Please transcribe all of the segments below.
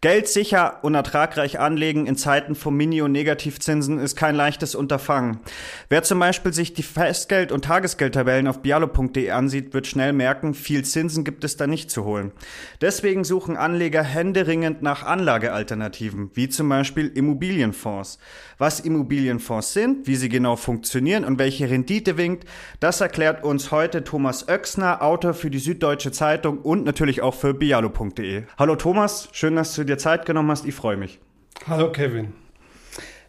Geld sicher und ertragreich anlegen in Zeiten von Mini- und Negativzinsen ist kein leichtes Unterfangen. Wer zum Beispiel sich die Festgeld- und Tagesgeldtabellen auf bialo.de ansieht, wird schnell merken, viel Zinsen gibt es da nicht zu holen. Deswegen suchen Anleger händeringend nach Anlagealternativen, wie zum Beispiel Immobilienfonds. Was Immobilienfonds sind, wie sie genau funktionieren und welche Rendite winkt, das erklärt uns heute Thomas Oechsner, Autor für die Süddeutsche Zeitung und natürlich auch für bialo.de. Hallo Thomas, schön, dass du dir Zeit genommen hast. Ich freue mich. Hallo Kevin.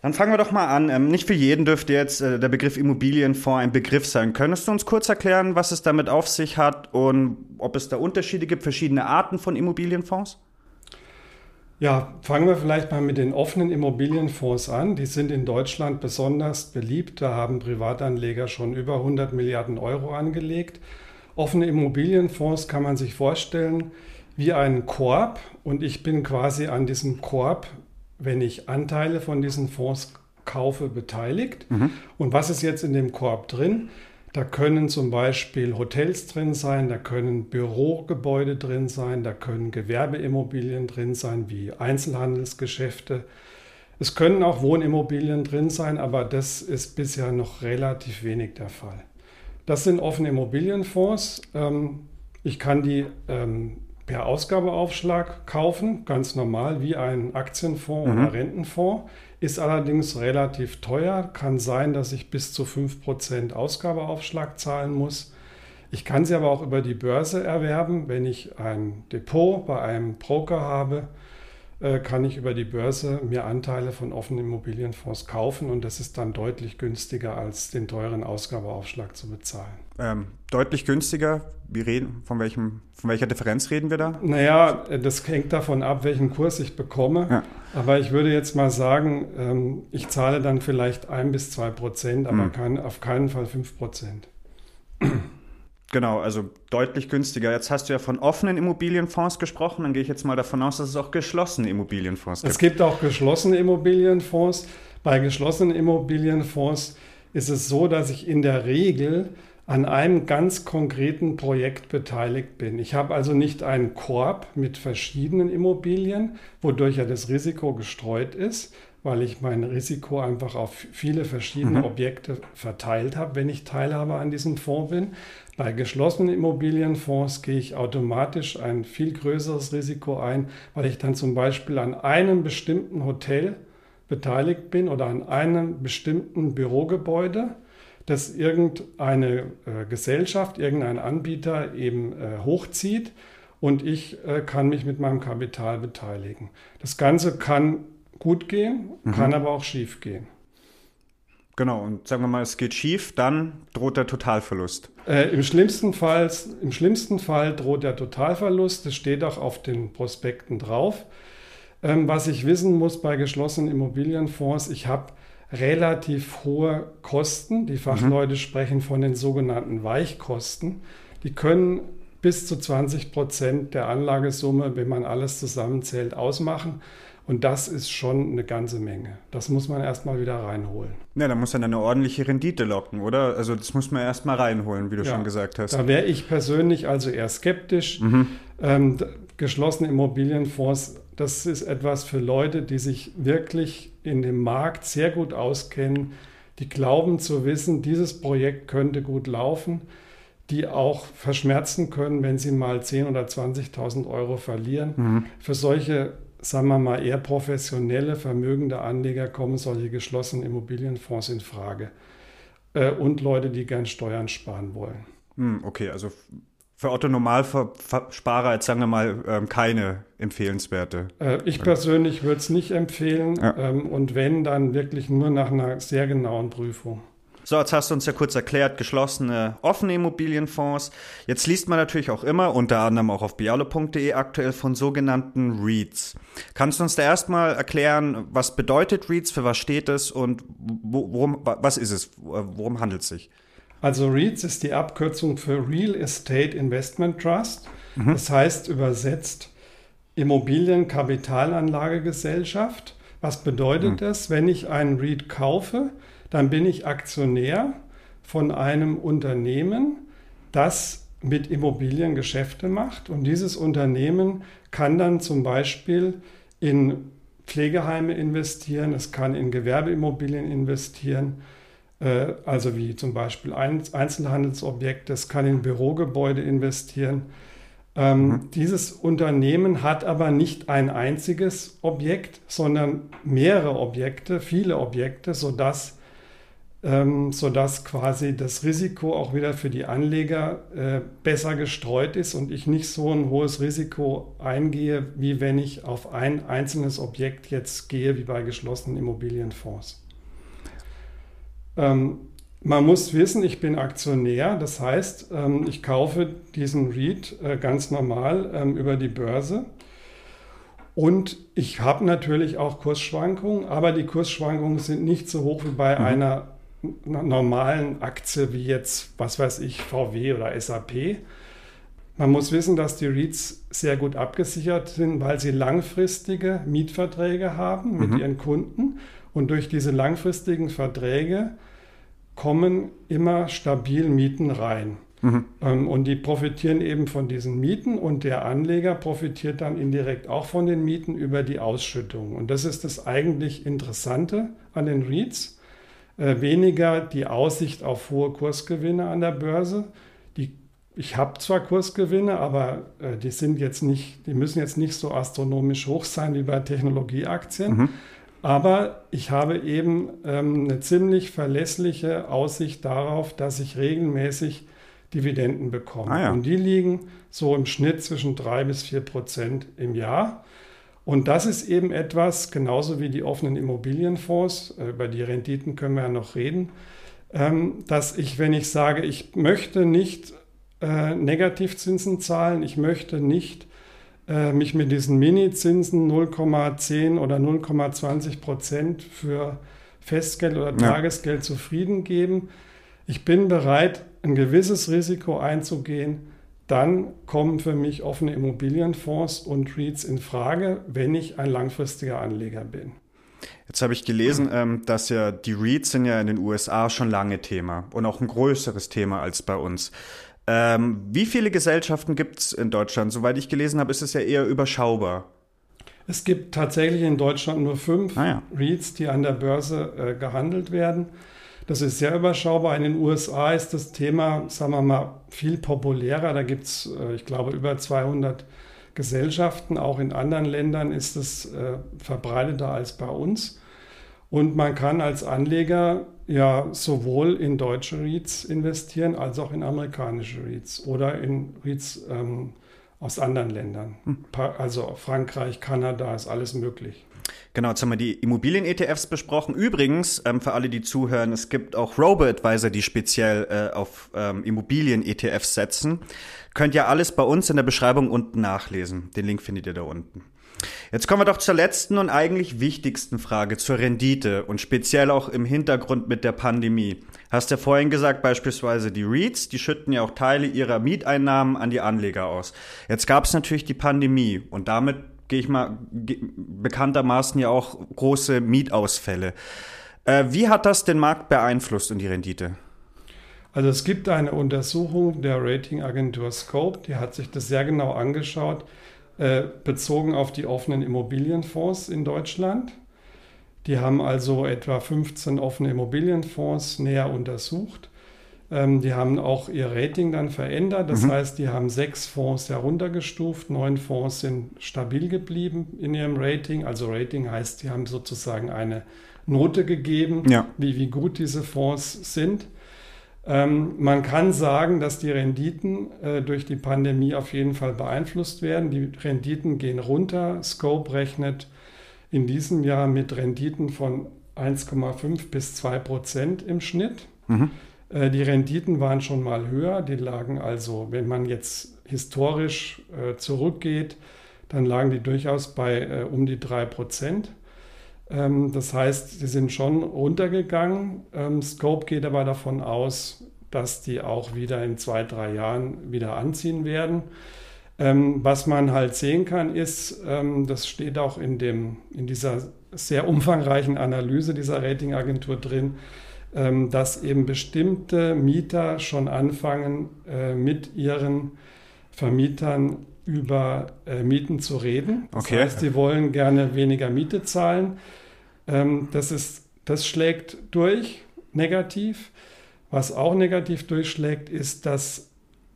Dann fangen wir doch mal an. Ähm, nicht für jeden dürfte jetzt äh, der Begriff Immobilienfonds ein Begriff sein. Könntest du uns kurz erklären, was es damit auf sich hat und ob es da Unterschiede gibt, verschiedene Arten von Immobilienfonds? Ja, fangen wir vielleicht mal mit den offenen Immobilienfonds an. Die sind in Deutschland besonders beliebt. Da haben Privatanleger schon über 100 Milliarden Euro angelegt. Offene Immobilienfonds kann man sich vorstellen wie einen Korb und ich bin quasi an diesem Korb, wenn ich Anteile von diesen Fonds kaufe, beteiligt. Mhm. Und was ist jetzt in dem Korb drin? Da können zum Beispiel Hotels drin sein, da können Bürogebäude drin sein, da können Gewerbeimmobilien drin sein, wie Einzelhandelsgeschäfte. Es können auch Wohnimmobilien drin sein, aber das ist bisher noch relativ wenig der Fall. Das sind offene Immobilienfonds. Ähm, ich kann die ähm, per Ausgabeaufschlag kaufen, ganz normal wie ein Aktienfonds mhm. oder Rentenfonds, ist allerdings relativ teuer. Kann sein, dass ich bis zu 5% Ausgabeaufschlag zahlen muss. Ich kann sie aber auch über die Börse erwerben. Wenn ich ein Depot bei einem Broker habe, äh, kann ich über die Börse mir Anteile von offenen Immobilienfonds kaufen und das ist dann deutlich günstiger als den teuren Ausgabeaufschlag zu bezahlen. Ähm, deutlich günstiger? Wie reden, von, welchem, von welcher Differenz reden wir da? Naja, das hängt davon ab, welchen Kurs ich bekomme. Ja. Aber ich würde jetzt mal sagen, ähm, ich zahle dann vielleicht ein bis zwei Prozent, aber mhm. kein, auf keinen Fall fünf Prozent. Genau, also deutlich günstiger. Jetzt hast du ja von offenen Immobilienfonds gesprochen. Dann gehe ich jetzt mal davon aus, dass es auch geschlossene Immobilienfonds gibt. Es gibt auch geschlossene Immobilienfonds. Bei geschlossenen Immobilienfonds ist es so, dass ich in der Regel an einem ganz konkreten Projekt beteiligt bin. Ich habe also nicht einen Korb mit verschiedenen Immobilien, wodurch ja das Risiko gestreut ist, weil ich mein Risiko einfach auf viele verschiedene mhm. Objekte verteilt habe, wenn ich Teilhaber an diesem Fonds bin. Bei geschlossenen Immobilienfonds gehe ich automatisch ein viel größeres Risiko ein, weil ich dann zum Beispiel an einem bestimmten Hotel beteiligt bin oder an einem bestimmten Bürogebäude, das irgendeine äh, Gesellschaft, irgendein Anbieter eben äh, hochzieht und ich äh, kann mich mit meinem Kapital beteiligen. Das Ganze kann gut gehen, mhm. kann aber auch schief gehen. Genau, und sagen wir mal, es geht schief, dann droht der Totalverlust. Äh, im, schlimmsten Fall, Im schlimmsten Fall droht der Totalverlust, das steht auch auf den Prospekten drauf. Ähm, was ich wissen muss bei geschlossenen Immobilienfonds, ich habe relativ hohe Kosten. Die Fachleute mhm. sprechen von den sogenannten Weichkosten. Die können bis zu 20 Prozent der Anlagesumme, wenn man alles zusammenzählt, ausmachen. Und das ist schon eine ganze Menge. Das muss man erstmal wieder reinholen. Ja, da muss dann eine ordentliche Rendite locken, oder? Also das muss man erstmal reinholen, wie du ja, schon gesagt hast. Da wäre ich persönlich also eher skeptisch. Mhm. Ähm, geschlossene Immobilienfonds, das ist etwas für Leute, die sich wirklich in dem Markt sehr gut auskennen, die glauben zu wissen, dieses Projekt könnte gut laufen die auch verschmerzen können, wenn sie mal 10.000 oder 20.000 Euro verlieren. Mhm. Für solche sagen wir mal, eher professionelle, vermögende Anleger kommen solche geschlossenen Immobilienfonds in Frage. Äh, und Leute, die gern Steuern sparen wollen. Hm, okay, also für Otto Normalsparer jetzt sagen wir mal ähm, keine empfehlenswerte. Äh, ich persönlich würde es nicht empfehlen ja. Ähm, und wenn, dann wirklich nur nach einer sehr genauen Prüfung. So, jetzt hast du uns ja kurz erklärt, geschlossene, offene Immobilienfonds. Jetzt liest man natürlich auch immer, unter anderem auch auf bialo.de aktuell von sogenannten REITs. Kannst du uns da erstmal erklären, was bedeutet REITs, für was steht es und worum, was ist es, worum handelt es sich? Also REITs ist die Abkürzung für Real Estate Investment Trust. Mhm. Das heißt übersetzt Immobilienkapitalanlagegesellschaft. Was bedeutet mhm. das, wenn ich einen REIT kaufe? dann bin ich Aktionär von einem Unternehmen, das mit Immobilien Geschäfte macht. Und dieses Unternehmen kann dann zum Beispiel in Pflegeheime investieren, es kann in Gewerbeimmobilien investieren, also wie zum Beispiel Einzelhandelsobjekte, es kann in Bürogebäude investieren. Ähm, mhm. Dieses Unternehmen hat aber nicht ein einziges Objekt, sondern mehrere Objekte, viele Objekte, sodass, ähm, sodass quasi das Risiko auch wieder für die Anleger äh, besser gestreut ist und ich nicht so ein hohes Risiko eingehe, wie wenn ich auf ein einzelnes Objekt jetzt gehe, wie bei geschlossenen Immobilienfonds. Ähm, man muss wissen, ich bin Aktionär, das heißt, ähm, ich kaufe diesen REIT äh, ganz normal ähm, über die Börse. Und ich habe natürlich auch Kursschwankungen, aber die Kursschwankungen sind nicht so hoch wie bei mhm. einer normalen Aktie wie jetzt, was weiß ich, VW oder SAP. Man muss wissen, dass die REITs sehr gut abgesichert sind, weil sie langfristige Mietverträge haben mit mhm. ihren Kunden. Und durch diese langfristigen Verträge kommen immer stabil Mieten rein. Mhm. Ähm, und die profitieren eben von diesen Mieten und der Anleger profitiert dann indirekt auch von den Mieten über die Ausschüttung. Und das ist das eigentlich Interessante an den REITs. Äh, weniger die Aussicht auf hohe Kursgewinne an der Börse. Die, ich habe zwar Kursgewinne, aber äh, die sind jetzt nicht, die müssen jetzt nicht so astronomisch hoch sein wie bei Technologieaktien. Mhm. Aber ich habe eben ähm, eine ziemlich verlässliche Aussicht darauf, dass ich regelmäßig Dividenden bekomme. Ah, ja. Und die liegen so im Schnitt zwischen drei bis vier Prozent im Jahr. Und das ist eben etwas, genauso wie die offenen Immobilienfonds, äh, über die Renditen können wir ja noch reden, ähm, dass ich, wenn ich sage, ich möchte nicht äh, Negativzinsen zahlen, ich möchte nicht äh, mich mit diesen Mini-Zinsen 0,10 oder 0,20 Prozent für Festgeld oder Tagesgeld ja. zufrieden geben. Ich bin bereit, ein gewisses Risiko einzugehen. Dann kommen für mich offene Immobilienfonds und REITs in Frage, wenn ich ein langfristiger Anleger bin. Jetzt habe ich gelesen, ähm, dass ja die REITs sind ja in den USA schon lange Thema und auch ein größeres Thema als bei uns. Ähm, wie viele Gesellschaften gibt es in Deutschland? Soweit ich gelesen habe, ist es ja eher überschaubar. Es gibt tatsächlich in Deutschland nur fünf ah, ja. REITs, die an der Börse äh, gehandelt werden. Das ist sehr überschaubar. In den USA ist das Thema, sagen wir mal, viel populärer. Da gibt es, äh, ich glaube, über 200 Gesellschaften. Auch in anderen Ländern ist es äh, verbreiteter als bei uns. Und man kann als Anleger ja sowohl in deutsche REITs investieren als auch in amerikanische REITs oder in REITs ähm, aus anderen Ländern. Hm. Also Frankreich, Kanada ist alles möglich. Genau, jetzt haben wir die Immobilien-ETFs besprochen. Übrigens, ähm, für alle, die zuhören, es gibt auch Robo-Advisor, die speziell äh, auf ähm, Immobilien-ETFs setzen. Könnt ihr alles bei uns in der Beschreibung unten nachlesen. Den Link findet ihr da unten. Jetzt kommen wir doch zur letzten und eigentlich wichtigsten Frage, zur Rendite und speziell auch im Hintergrund mit der Pandemie. Hast ja vorhin gesagt, beispielsweise die REITs, die schütten ja auch Teile ihrer Mieteinnahmen an die Anleger aus. Jetzt gab es natürlich die Pandemie und damit gehe ich mal bekanntermaßen ja auch große Mietausfälle. Äh, wie hat das den Markt beeinflusst und die Rendite? Also es gibt eine Untersuchung der Ratingagentur Scope, die hat sich das sehr genau angeschaut äh, bezogen auf die offenen Immobilienfonds in Deutschland. Die haben also etwa 15 offene Immobilienfonds näher untersucht. Ähm, die haben auch ihr Rating dann verändert. Das mhm. heißt, die haben sechs Fonds heruntergestuft, neun Fonds sind stabil geblieben in ihrem Rating. Also Rating heißt, die haben sozusagen eine Note gegeben, ja. wie, wie gut diese Fonds sind. Ähm, man kann sagen, dass die Renditen äh, durch die Pandemie auf jeden Fall beeinflusst werden. Die Renditen gehen runter. Scope rechnet in diesem Jahr mit Renditen von 1,5 bis 2 Prozent im Schnitt. Mhm. Äh, die Renditen waren schon mal höher. Die lagen also, wenn man jetzt historisch äh, zurückgeht, dann lagen die durchaus bei äh, um die 3 Prozent. Ähm, das heißt, sie sind schon runtergegangen. Ähm, Scope geht aber davon aus, dass die auch wieder in zwei, drei Jahren wieder anziehen werden. Ähm, was man halt sehen kann, ist, das steht auch in, dem, in dieser sehr umfangreichen Analyse dieser Ratingagentur drin, dass eben bestimmte Mieter schon anfangen, äh, mit ihren Vermietern über äh, Mieten zu reden. Das okay. heißt, die wollen gerne weniger Miete zahlen. Ähm, das, ist, das schlägt durch negativ. Was auch negativ durchschlägt, ist, dass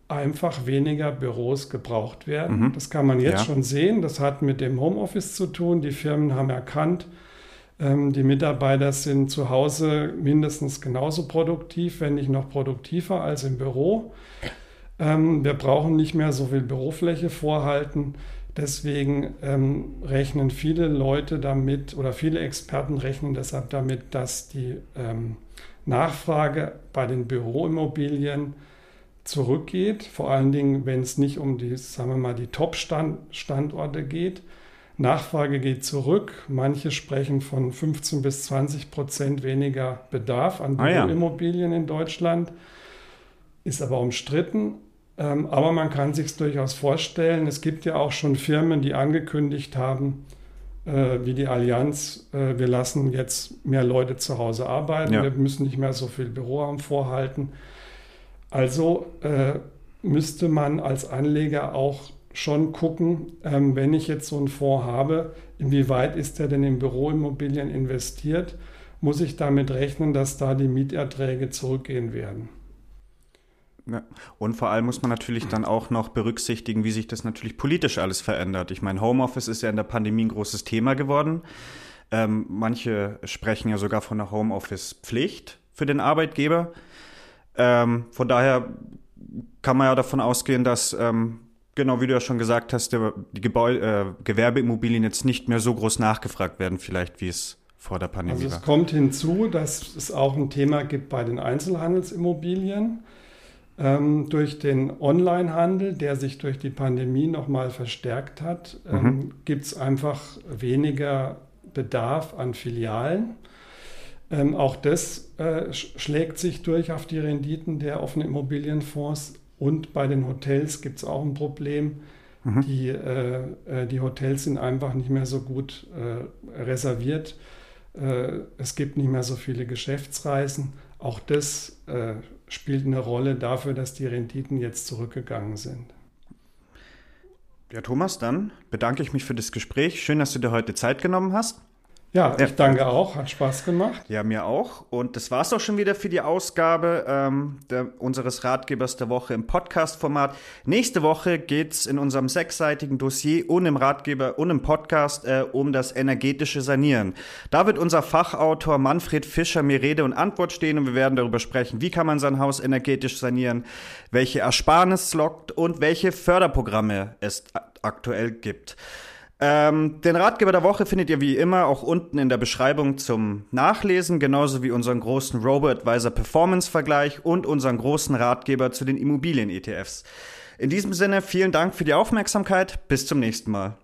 einfach weniger Büros gebraucht werden. Mhm. Das kann man jetzt ja. schon sehen. Das hat mit dem Homeoffice zu tun. Die Firmen haben erkannt, ähm, die Mitarbeiter sind zu Hause mindestens genauso produktiv, wenn nicht noch produktiver als im Büro. Ähm, wir brauchen nicht mehr so viel Bürofläche vorhalten. Deswegen ähm, rechnen viele Leute damit oder viele Experten rechnen deshalb damit, dass die ähm, Nachfrage bei den Büroimmobilien zurückgeht, vor allen Dingen, wenn es nicht um die, sagen wir mal, die Top-Standorte geht. Nachfrage geht zurück. Manche sprechen von 15 bis 20 Prozent weniger Bedarf an Büroimmobilien ah, ja. in Deutschland. Ist aber umstritten. Ähm, aber man kann sich es durchaus vorstellen. Es gibt ja auch schon Firmen, die angekündigt haben, äh, wie die Allianz, äh, wir lassen jetzt mehr Leute zu Hause arbeiten, ja. wir müssen nicht mehr so viel Büroraum vorhalten. Also äh, müsste man als Anleger auch schon gucken, ähm, wenn ich jetzt so einen Fonds habe, inwieweit ist der denn in Büroimmobilien investiert? Muss ich damit rechnen, dass da die Mieterträge zurückgehen werden? Ja. Und vor allem muss man natürlich dann auch noch berücksichtigen, wie sich das natürlich politisch alles verändert. Ich meine, Homeoffice ist ja in der Pandemie ein großes Thema geworden. Ähm, manche sprechen ja sogar von einer Homeoffice-Pflicht für den Arbeitgeber. Ähm, von daher kann man ja davon ausgehen, dass, ähm, genau wie du ja schon gesagt hast, der, die Gebäude, äh, Gewerbeimmobilien jetzt nicht mehr so groß nachgefragt werden, vielleicht wie es vor der Pandemie war. Also es kommt hinzu, dass es auch ein Thema gibt bei den Einzelhandelsimmobilien. Ähm, durch den Onlinehandel, der sich durch die Pandemie nochmal verstärkt hat, ähm, mhm. gibt es einfach weniger Bedarf an Filialen. Ähm, auch das äh, schlägt sich durch auf die Renditen der offenen Immobilienfonds. Und bei den Hotels gibt es auch ein Problem. Mhm. Die, äh, äh, die Hotels sind einfach nicht mehr so gut äh, reserviert. Äh, es gibt nicht mehr so viele Geschäftsreisen. Auch das äh, spielt eine Rolle dafür, dass die Renditen jetzt zurückgegangen sind. Ja, Thomas, dann bedanke ich mich für das Gespräch. Schön, dass du dir heute Zeit genommen hast. Ja, ich danke auch. Hat Spaß gemacht. Ja, mir auch. Und das war es auch schon wieder für die Ausgabe ähm, der, unseres Ratgebers der Woche im Podcast-Format. Nächste Woche geht es in unserem sechsseitigen Dossier und im Ratgeber und im Podcast äh, um das energetische Sanieren. Da wird unser Fachautor Manfred Fischer mir Rede und Antwort stehen und wir werden darüber sprechen, wie kann man sein Haus energetisch sanieren, welche Ersparnis lockt und welche Förderprogramme es aktuell gibt. Ähm, den Ratgeber der Woche findet ihr wie immer auch unten in der Beschreibung zum Nachlesen, genauso wie unseren großen Robo-Advisor Performance-Vergleich und unseren großen Ratgeber zu den Immobilien-ETFs. In diesem Sinne vielen Dank für die Aufmerksamkeit. Bis zum nächsten Mal.